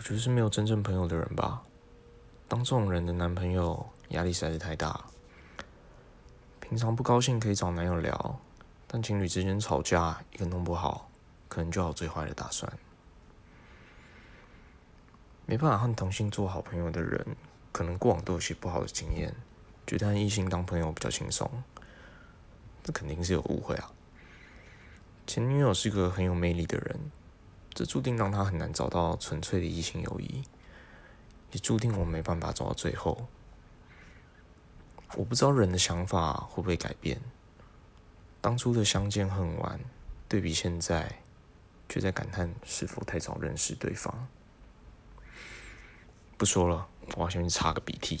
我觉得是没有真正朋友的人吧。当这种人的男朋友，压力实在是太大。平常不高兴可以找男友聊，但情侣之间吵架，一个弄不好，可能就要最坏的打算。没办法和同性做好朋友的人，可能过往都有些不好的经验，觉得和异性当朋友比较轻松。这肯定是有误会啊。前女友是个很有魅力的人，这注定让他很难找到纯粹的异性友谊，也注定我没办法走到最后。我不知道人的想法会不会改变。当初的相见恨晚，对比现在，却在感叹是否太早认识对方。不说了，我要先去擦个鼻涕。